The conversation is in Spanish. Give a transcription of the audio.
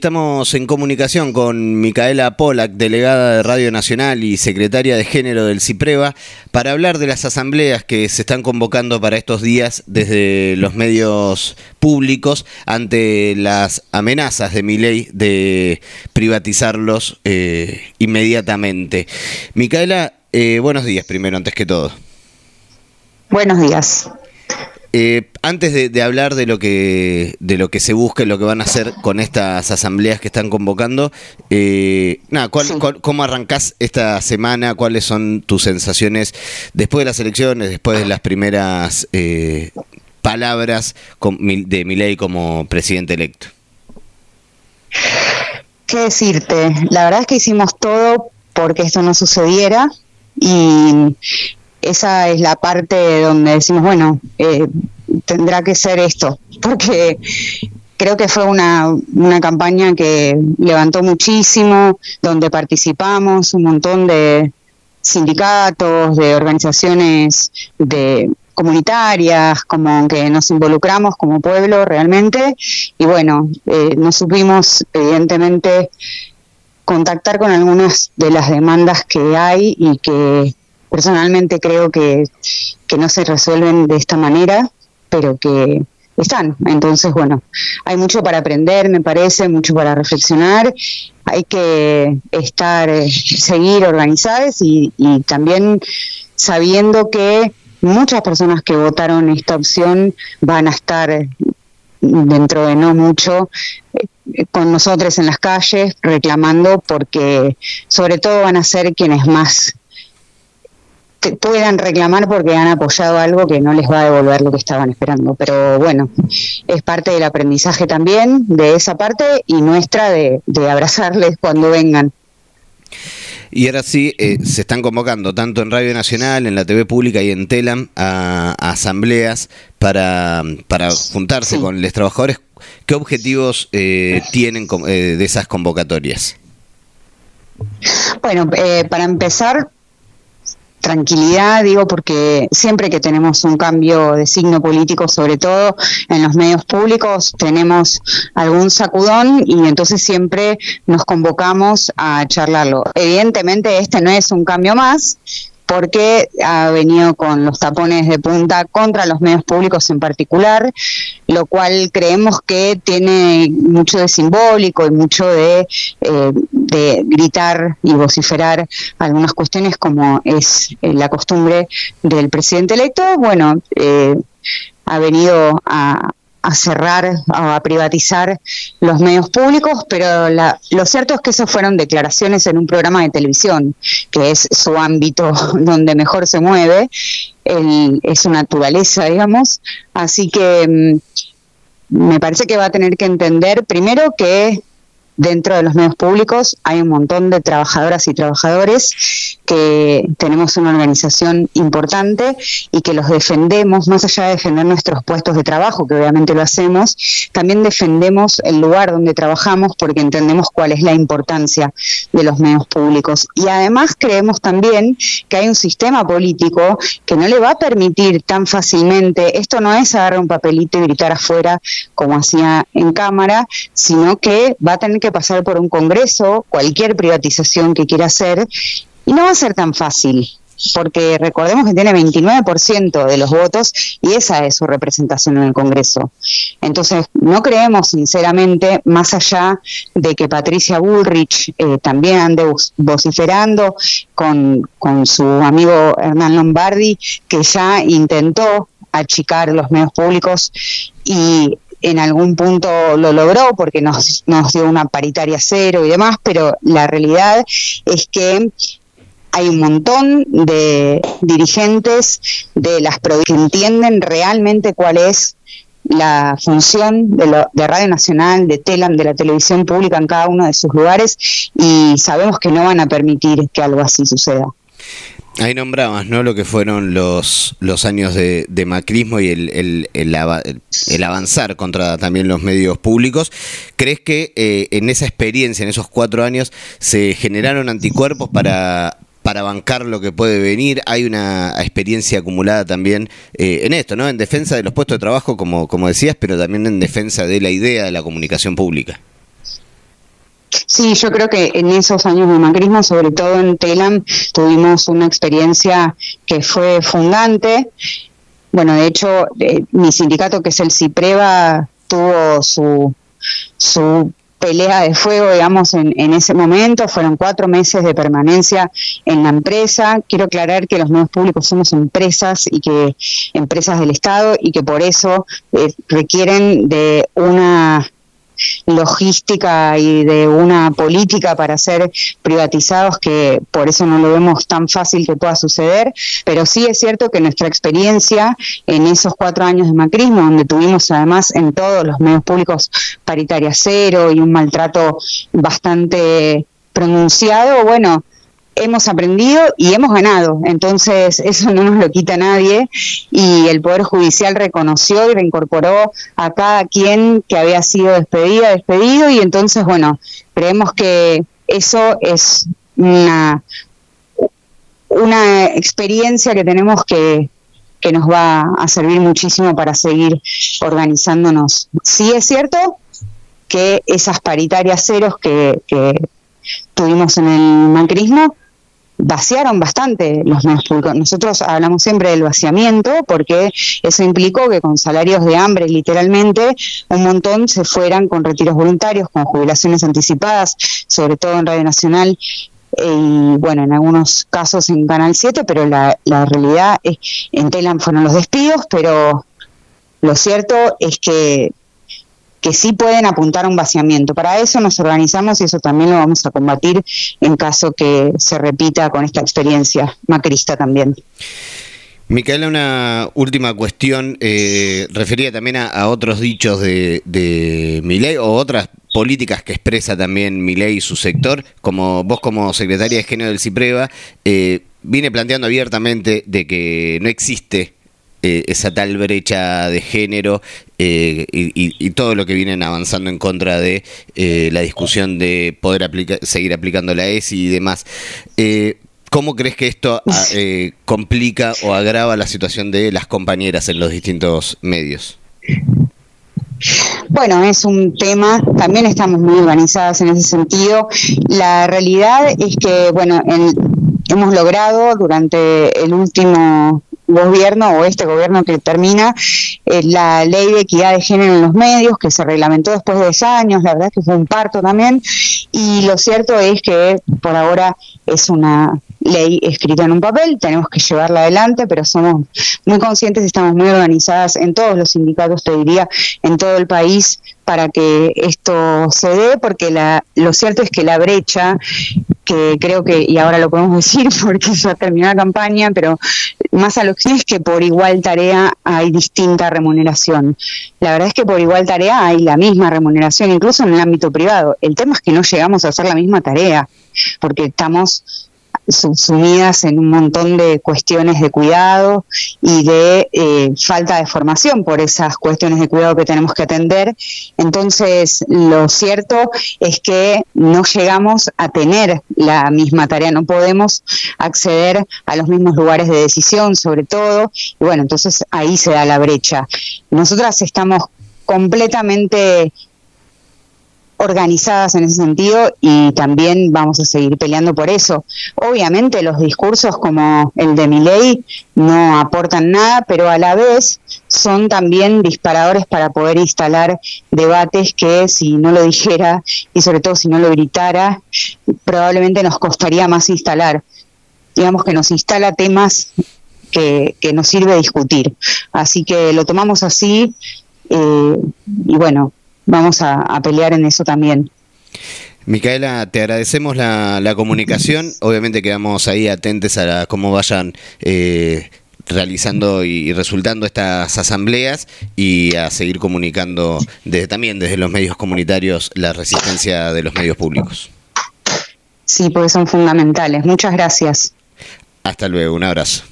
Estamos en comunicación con Micaela Polak, delegada de Radio Nacional y secretaria de Género del CIPREVA, para hablar de las asambleas que se están convocando para estos días desde los medios públicos ante las amenazas de mi ley de privatizarlos eh, inmediatamente. Micaela, eh, buenos días primero, antes que todo. Buenos días. Eh, antes de, hablar de lo que de lo que se busca y lo que van a hacer con estas asambleas que están convocando, eh, nada, ¿cómo arrancás esta semana? ¿Cuáles son tus sensaciones después de las elecciones, después de las primeras eh, palabras de Milei como presidente electo? ¿Qué decirte? La verdad es que hicimos todo porque esto no sucediera y esa es la parte donde decimos, bueno, eh, tendrá que ser esto, porque creo que fue una, una campaña que levantó muchísimo, donde participamos un montón de sindicatos, de organizaciones de comunitarias, como que nos involucramos como pueblo realmente. Y bueno, eh, nos supimos evidentemente contactar con algunas de las demandas que hay y que personalmente creo que, no se resuelven de esta manera, pero que están. Entonces, bueno, hay mucho para aprender, me parece, mucho para reflexionar. Hay que estar, eh, seguir organizadas y, y también sabiendo que muchas personas que votaron esta opción van a estar dentro de no mucho eh, con nosotros en las calles reclamando porque sobre todo van a ser quienes más puedan reclamar porque han apoyado algo que no les va a devolver lo que estaban esperando. Pero bueno, es parte del aprendizaje también de esa parte y nuestra de, abrazarles cuando vengan. Y ahora sí, eh, se están convocando tanto en Radio Nacional, en la TV Pública y en Telam a, asambleas para, para juntarse con los trabajadores. ¿Qué objetivos eh, tienen eh, de esas convocatorias? Bueno, para empezar, tranquilidad, digo, porque siempre que tenemos un cambio de signo político, sobre todo en los medios públicos, tenemos algún sacudón y entonces siempre nos convocamos a charlarlo. Evidentemente este no es un cambio más, porque ha venido con los tapones de punta contra los medios públicos en particular, lo cual creemos que tiene mucho de simbólico y mucho de, eh, de gritar y vociferar algunas cuestiones como es eh, la costumbre del presidente electo. Bueno, eh, ha venido a, a cerrar o a privatizar los medios públicos, pero lo cierto es que eso fueron declaraciones en un programa de televisión, que es su ámbito donde mejor se mueve, es su naturaleza, digamos. Así que mm, me parece que va a tener que entender primero que dentro de los medios públicos hay un montón de trabajadoras y trabajadores que tenemos una organización importante y que los defendemos, más allá de defender nuestros puestos de trabajo, que obviamente lo hacemos, también defendemos el lugar donde trabajamos porque entendemos cuál es la importancia de los medios públicos. Y además creemos también que hay un sistema político que no le va a permitir tan fácilmente, esto no es agarrar un papelito y gritar afuera como hacía en cámara, sino que va a tener que pasar por un Congreso, cualquier privatización que quiera hacer, y no va a ser tan fácil, porque recordemos que tiene 29% de los votos y esa es su representación en el Congreso. Entonces, no creemos sinceramente, más allá de que Patricia Bullrich eh, también ande vociferando con, con su amigo Hernán Lombardi, que ya intentó achicar los medios públicos y en algún punto lo logró porque nos, nos dio una paritaria cero y demás, pero la realidad es que hay un montón de dirigentes de las provincias que entienden realmente cuál es la función de, de, Radio Nacional, de TELAM, de la televisión pública en cada uno de sus lugares y sabemos que no van a permitir que algo así suceda. Ahí nombrabas, ¿no? Lo que fueron los, los años de, macrismo y el, el, el, avanzar contra también los medios públicos. ¿Crees que eh, en esa experiencia, en esos cuatro años, se generaron anticuerpos para, para bancar lo que puede venir? Hay una experiencia acumulada también eh, en esto, ¿no? En defensa de los puestos de trabajo, como, como decías, pero también en defensa de la idea de la comunicación pública. Sí, yo creo que en esos años de macrismo, sobre todo en Telam, tuvimos una experiencia que fue fundante. Bueno, de hecho, eh, mi sindicato, que es el CIPREVA, tuvo su, su pelea de fuego, digamos, en, en, ese momento. Fueron cuatro meses de permanencia en la empresa. Quiero aclarar que los medios públicos somos empresas y que empresas del Estado y que por eso eh, requieren de una logística y de una política para ser privatizados que por eso no lo vemos tan fácil que pueda suceder, pero sí es cierto que nuestra experiencia en esos cuatro años de macrismo, donde tuvimos además en todos los medios públicos paritaria cero y un maltrato bastante pronunciado, bueno, hemos aprendido y hemos ganado. Entonces, eso no nos lo quita nadie. Y el Poder Judicial reconoció y reincorporó a cada quien que había sido despedida, despedido. Y entonces, bueno, creemos que eso es una, una experiencia que tenemos que, que nos va a servir muchísimo para seguir organizándonos. Sí es cierto que esas paritarias ceros que, que tuvimos en el macrismo vaciaron bastante los medios públicos. Nosotros hablamos siempre del vaciamiento porque eso implicó que con salarios de hambre, literalmente, un montón se fueran con retiros voluntarios, con jubilaciones anticipadas, sobre todo en Radio Nacional eh, y bueno, en algunos casos en Canal 7, pero la, la realidad es, en Telam fueron los despidos, pero lo cierto es que que sí pueden apuntar a un vaciamiento. Para eso nos organizamos y eso también lo vamos a combatir en caso que se repita con esta experiencia macrista también. Micaela, una última cuestión eh, referida también a, otros dichos de, de Miley o otras políticas que expresa también Miley y su sector. Como vos como secretaria de género del CIPREVA, eh, viene planteando abiertamente de que no existe eh, esa tal brecha de género eh, y, todo lo que vienen avanzando en contra de eh, la discusión de poder seguir aplicando la ESI y demás. ¿Cómo crees que esto ah, complica o agrava la situación de las compañeras en los distintos medios? Bueno, es un tema, también estamos muy organizadas en ese sentido. La realidad es que, bueno, hemos logrado durante el último gobierno o este gobierno que termina eh, la ley de equidad de género en los medios que se reglamentó después de 10 años, la verdad que fue un parto también y lo cierto es que por ahora es una ley escrita en un papel, tenemos que llevarla adelante, pero somos muy conscientes, estamos muy organizadas en todos los sindicatos, te diría, en todo el país para que esto se dé, porque la, lo cierto es que la brecha que creo que, y ahora lo podemos decir porque ya terminó la campaña, pero más a lo que es que por igual tarea hay distinta remuneración. La verdad es que por igual tarea hay la misma remuneración, incluso en el ámbito privado. El tema es que no llegamos a hacer la misma tarea, porque estamos sumidas en un montón de cuestiones de cuidado y de eh, falta de formación por esas cuestiones de cuidado que tenemos que atender. Entonces, lo cierto es que no llegamos a tener la misma tarea, no podemos acceder a los mismos lugares de decisión, sobre todo, y bueno, entonces ahí se da la brecha. Nosotras estamos completamente organizadas en ese sentido y también vamos a seguir peleando por eso. Obviamente los discursos como el de mi ley no aportan nada, pero a la vez son también disparadores para poder instalar debates que si no lo dijera y sobre todo si no lo gritara, probablemente nos costaría más instalar. Digamos que nos instala temas que, que nos sirve discutir. Así que lo tomamos así eh, y bueno, vamos a, pelear en eso también. Micaela, te agradecemos la, comunicación. Obviamente quedamos ahí atentos a cómo vayan eh, realizando y, resultando estas asambleas y a seguir comunicando desde, también desde los medios comunitarios la resistencia de los medios públicos. Sí, porque son fundamentales. Muchas gracias. Hasta luego, un abrazo.